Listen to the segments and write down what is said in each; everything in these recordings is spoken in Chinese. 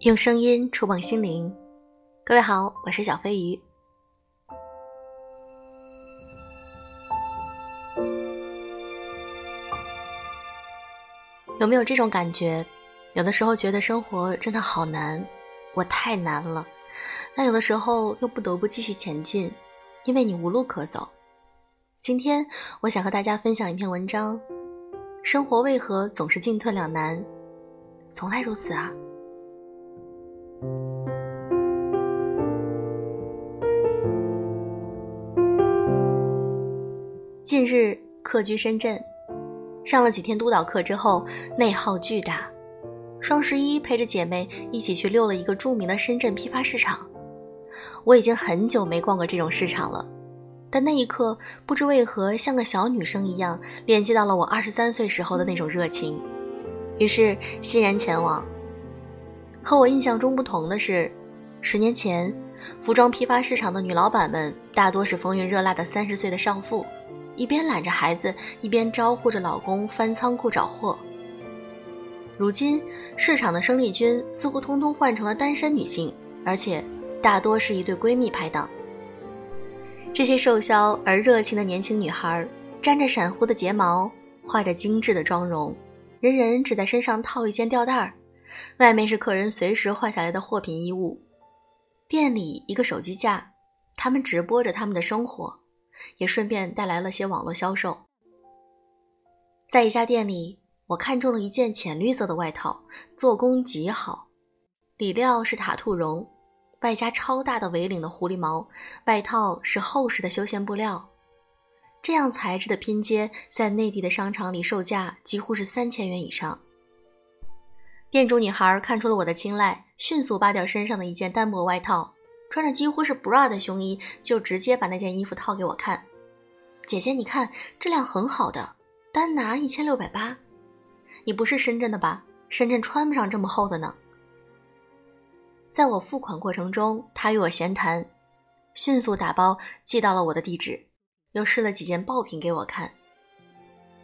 用声音触碰心灵，各位好，我是小飞鱼。有没有这种感觉？有的时候觉得生活真的好难，我太难了；但有的时候又不得不继续前进，因为你无路可走。今天我想和大家分享一篇文章：生活为何总是进退两难？从来如此啊！近日客居深圳，上了几天督导课之后，内耗巨大。双十一陪着姐妹一起去溜了一个著名的深圳批发市场。我已经很久没逛过这种市场了。但那一刻，不知为何，像个小女生一样，连接到了我二十三岁时候的那种热情，于是欣然前往。和我印象中不同的是，十年前，服装批发市场的女老板们大多是风韵热辣的三十岁的少妇，一边揽着孩子，一边招呼着老公翻仓库找货。如今，市场的生力军似乎通通换成了单身女性，而且大多是一对闺蜜拍档。这些瘦削而热情的年轻女孩，沾着闪乎的睫毛，画着精致的妆容，人人只在身上套一件吊带儿，外面是客人随时换下来的货品衣物。店里一个手机架，他们直播着他们的生活，也顺便带来了些网络销售。在一家店里，我看中了一件浅绿色的外套，做工极好，里料是獭兔绒。外加超大的围领的狐狸毛，外套是厚实的休闲布料，这样材质的拼接在内地的商场里售价几乎是三千元以上。店主女孩看出了我的青睐，迅速扒掉身上的一件单薄外套，穿着几乎是 bra 的胸衣，就直接把那件衣服套给我看。姐姐，你看质量很好的，单拿一千六百八。你不是深圳的吧？深圳穿不上这么厚的呢。在我付款过程中，他与我闲谈，迅速打包寄到了我的地址，又试了几件爆品给我看。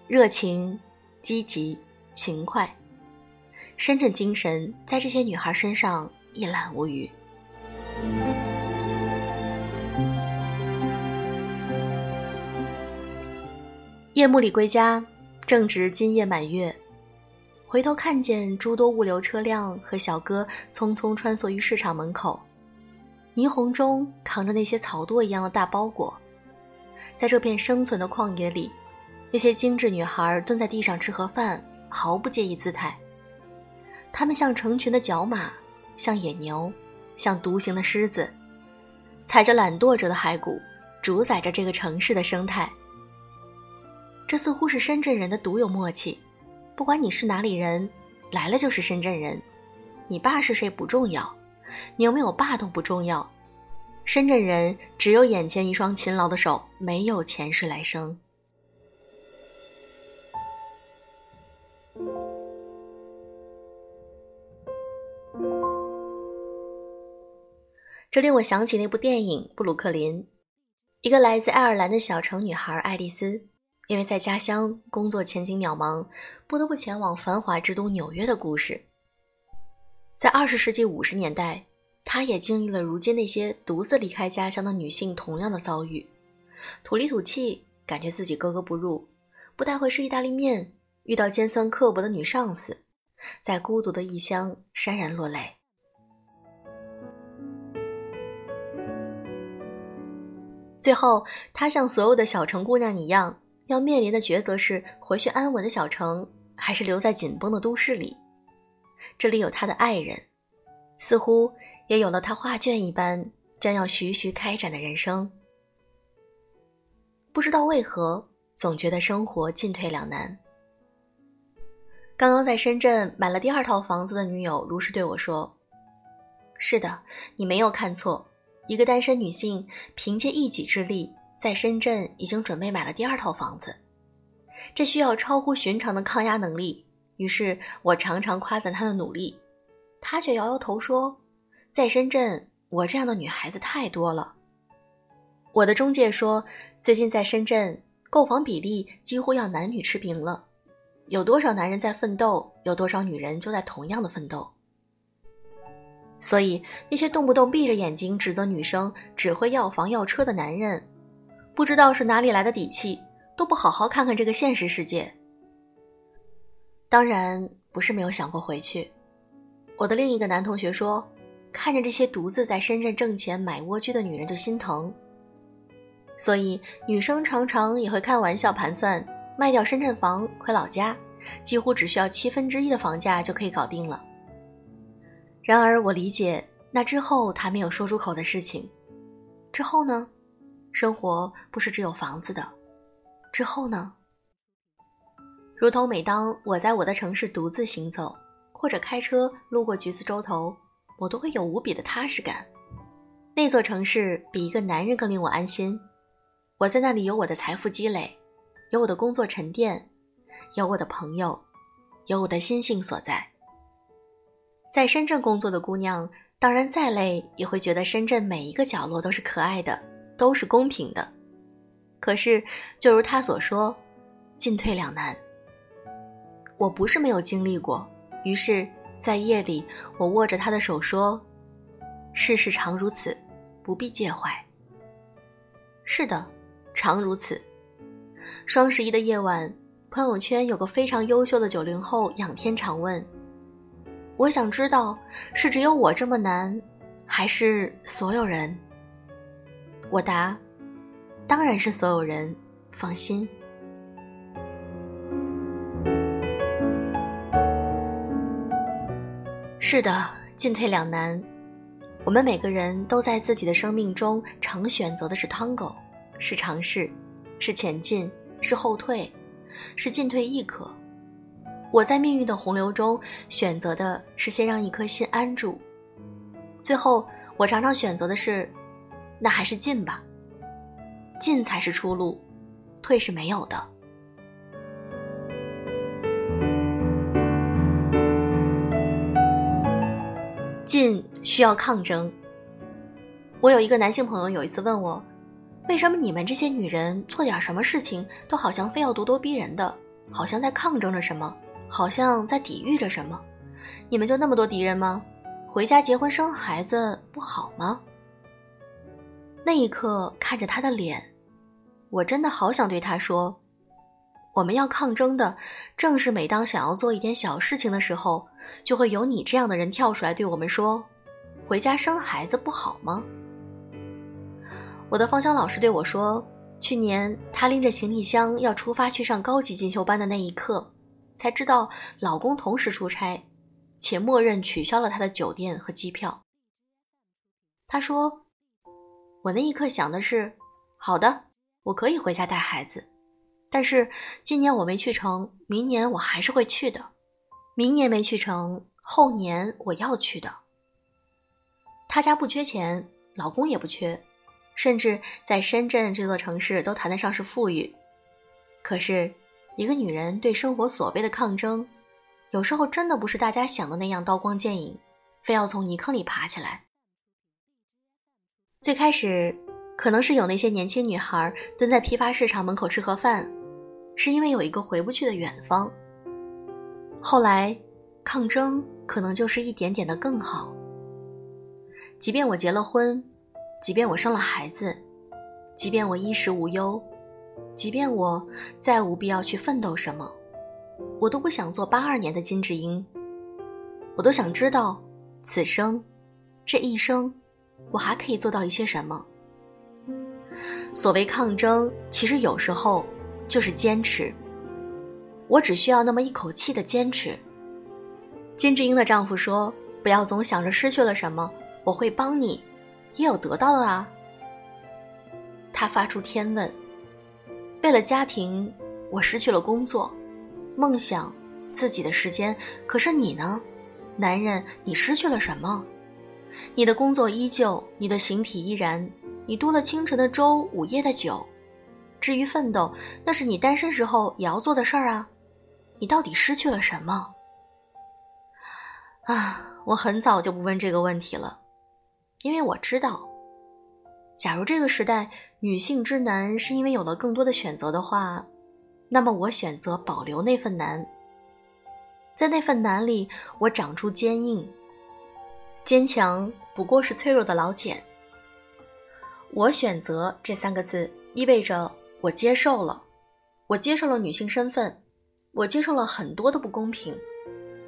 热情、积极、勤快，深圳精神在这些女孩身上一览无余。夜幕里归家，正值今夜满月。回头看见诸多物流车辆和小哥匆匆穿梭于市场门口，霓虹中扛着那些草垛一样的大包裹，在这片生存的旷野里，那些精致女孩蹲在地上吃盒饭，毫不介意姿态。她们像成群的角马，像野牛，像独行的狮子，踩着懒惰者的骸骨，主宰着这个城市的生态。这似乎是深圳人的独有默契。不管你是哪里人，来了就是深圳人。你爸是谁不重要，你有没有爸都不重要。深圳人只有眼前一双勤劳的手，没有前世来生。这令我想起那部电影《布鲁克林》，一个来自爱尔兰的小城女孩爱丽丝。因为在家乡工作前景渺茫，不得不前往繁华之都纽约的故事。在二十世纪五十年代，她也经历了如今那些独自离开家乡的女性同样的遭遇：土里土气，感觉自己格格不入；不带会吃意大利面，遇到尖酸刻薄的女上司，在孤独的异乡潸然落泪。最后，她像所有的小城姑娘一样。要面临的抉择是回去安稳的小城，还是留在紧绷的都市里？这里有他的爱人，似乎也有了他画卷一般将要徐徐开展的人生。不知道为何，总觉得生活进退两难。刚刚在深圳买了第二套房子的女友如实对我说：“是的，你没有看错，一个单身女性凭借一己之力。”在深圳已经准备买了第二套房子，这需要超乎寻常的抗压能力。于是我常常夸赞她的努力，她却摇摇头说：“在深圳，我这样的女孩子太多了。”我的中介说，最近在深圳购房比例几乎要男女持平了，有多少男人在奋斗，有多少女人就在同样的奋斗。所以那些动不动闭着眼睛指责女生只会要房要车的男人，不知道是哪里来的底气，都不好好看看这个现实世界。当然不是没有想过回去。我的另一个男同学说，看着这些独自在深圳挣钱买蜗居的女人就心疼。所以女生常常也会开玩笑盘算，卖掉深圳房回老家，几乎只需要七分之一的房价就可以搞定了。然而我理解那之后他没有说出口的事情。之后呢？生活不是只有房子的。之后呢？如同每当我在我的城市独自行走，或者开车路过橘子洲头，我都会有无比的踏实感。那座城市比一个男人更令我安心。我在那里有我的财富积累，有我的工作沉淀，有我的朋友，有我的心性所在。在深圳工作的姑娘，当然再累也会觉得深圳每一个角落都是可爱的，都是公平的。可是，就如他所说，进退两难。我不是没有经历过，于是，在夜里，我握着他的手说：“世事常如此，不必介怀。”是的，常如此。双十一的夜晚，朋友圈有个非常优秀的九零后仰天长问：“我想知道，是只有我这么难，还是所有人？”我答：“当然是所有人，放心。”是的，进退两难。我们每个人都在自己的生命中常选择的是 Tango，是尝试，是前进，是后退，是进退亦可。我在命运的洪流中选择的是先让一颗心安住，最后我常常选择的是，那还是进吧。进才是出路，退是没有的。进需要抗争。我有一个男性朋友，有一次问我，为什么你们这些女人做点什么事情都好像非要咄咄逼人的，好像在抗争着什么，好像在抵御着什么？你们就那么多敌人吗？回家结婚生孩子不好吗？那一刻看着他的脸，我真的好想对他说。我们要抗争的，正是每当想要做一点小事情的时候，就会有你这样的人跳出来对我们说：“回家生孩子不好吗？”我的芳香老师对我说：“去年他拎着行李箱要出发去上高级进修班的那一刻，才知道老公同时出差，且默认取消了他的酒店和机票。”他说：“我那一刻想的是，好的，我可以回家带孩子。”但是今年我没去成，明年我还是会去的。明年没去成，后年我要去的。他家不缺钱，老公也不缺，甚至在深圳这座城市都谈得上是富裕。可是，一个女人对生活所谓的抗争，有时候真的不是大家想的那样刀光剑影，非要从泥坑里爬起来。最开始，可能是有那些年轻女孩蹲在批发市场门口吃盒饭。是因为有一个回不去的远方。后来，抗争可能就是一点点的更好。即便我结了婚，即便我生了孩子，即便我衣食无忧，即便我再无必要去奋斗什么，我都不想做八二年的金智英。我都想知道，此生，这一生，我还可以做到一些什么。所谓抗争，其实有时候。就是坚持，我只需要那么一口气的坚持。金智英的丈夫说：“不要总想着失去了什么，我会帮你，也有得到的啊。”他发出天问：“为了家庭，我失去了工作、梦想、自己的时间，可是你呢，男人，你失去了什么？你的工作依旧，你的形体依然，你多了清晨的粥，午夜的酒。”至于奋斗，那是你单身时候也要做的事儿啊！你到底失去了什么？啊，我很早就不问这个问题了，因为我知道，假如这个时代女性之难是因为有了更多的选择的话，那么我选择保留那份难。在那份难里，我长出坚硬。坚强不过是脆弱的老茧。我选择这三个字，意味着我接受了，我接受了女性身份，我接受了很多的不公平，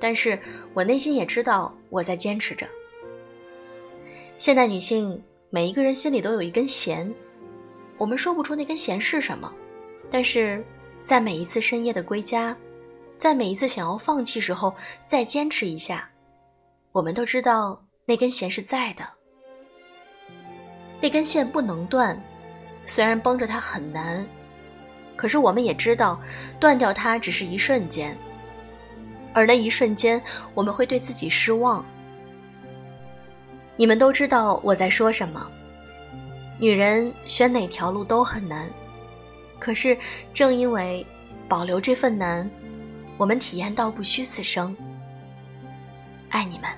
但是我内心也知道我在坚持着。现代女性每一个人心里都有一根弦，我们说不出那根弦是什么，但是在每一次深夜的归家，在每一次想要放弃时候再坚持一下，我们都知道那根弦是在的。那根线不能断，虽然绷着它很难，可是我们也知道，断掉它只是一瞬间，而那一瞬间我们会对自己失望。你们都知道我在说什么。女人选哪条路都很难，可是正因为保留这份难，我们体验到不虚此生。爱你们。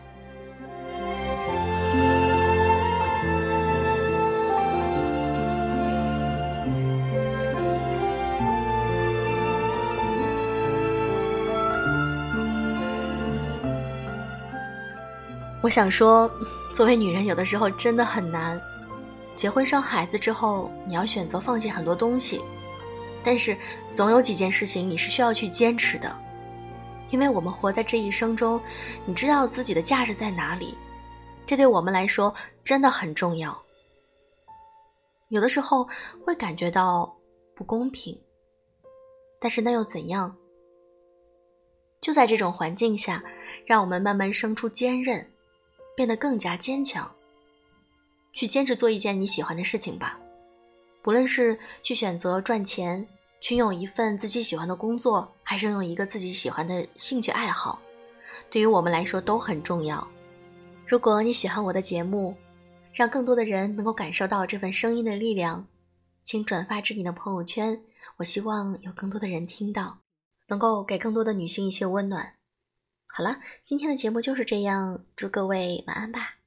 我想说，作为女人，有的时候真的很难。结婚生孩子之后，你要选择放弃很多东西，但是总有几件事情你是需要去坚持的，因为我们活在这一生中，你知道自己的价值在哪里，这对我们来说真的很重要。有的时候会感觉到不公平，但是那又怎样？就在这种环境下，让我们慢慢生出坚韧。变得更加坚强，去坚持做一件你喜欢的事情吧。不论是去选择赚钱，去拥有一份自己喜欢的工作，还是拥有一个自己喜欢的兴趣爱好，对于我们来说都很重要。如果你喜欢我的节目，让更多的人能够感受到这份声音的力量，请转发至你的朋友圈。我希望有更多的人听到，能够给更多的女性一些温暖。好了，今天的节目就是这样，祝各位晚安吧。